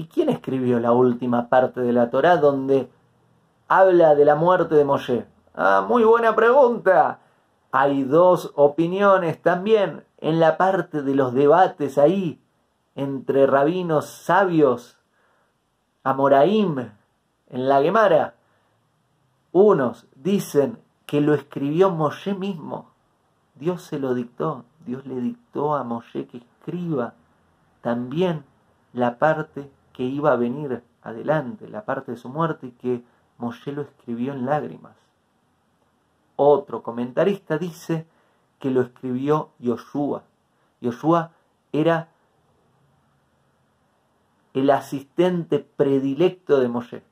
¿y quién escribió la última parte de la Torá donde habla de la muerte de Moshe? Ah, muy buena pregunta. Hay dos opiniones también en la parte de los debates ahí entre rabinos sabios, Amoraim, en la Gemara. Unos dicen que lo escribió Moshe mismo. Dios se lo dictó. Dios le dictó a Moshe que escriba también la parte que iba a venir adelante, la parte de su muerte, y que Moshe lo escribió en lágrimas. Otro comentarista dice que lo escribió Yoshua. Yoshua era el asistente predilecto de Moshe.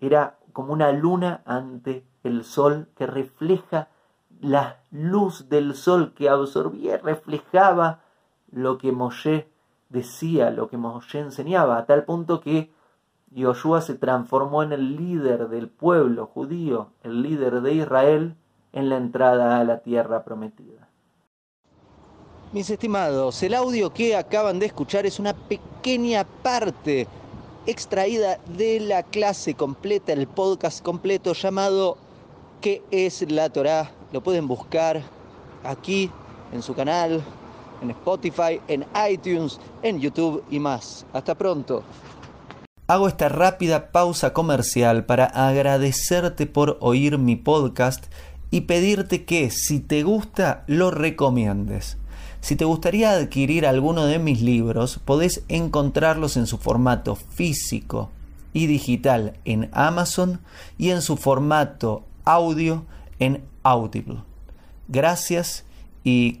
Era como una luna ante el sol que refleja la luz del sol que absorbía reflejaba lo que Moshe decía, lo que Moshe enseñaba, a tal punto que Yoshua se transformó en el líder del pueblo judío, el líder de Israel en la entrada a la tierra prometida. Mis estimados, el audio que acaban de escuchar es una pequeña parte extraída de la clase completa, el podcast completo llamado ¿Qué es la Torah? Lo pueden buscar aquí en su canal, en Spotify, en iTunes, en YouTube y más. Hasta pronto. Hago esta rápida pausa comercial para agradecerte por oír mi podcast y pedirte que si te gusta lo recomiendes. Si te gustaría adquirir alguno de mis libros, podés encontrarlos en su formato físico y digital en Amazon y en su formato audio en Audible. Gracias y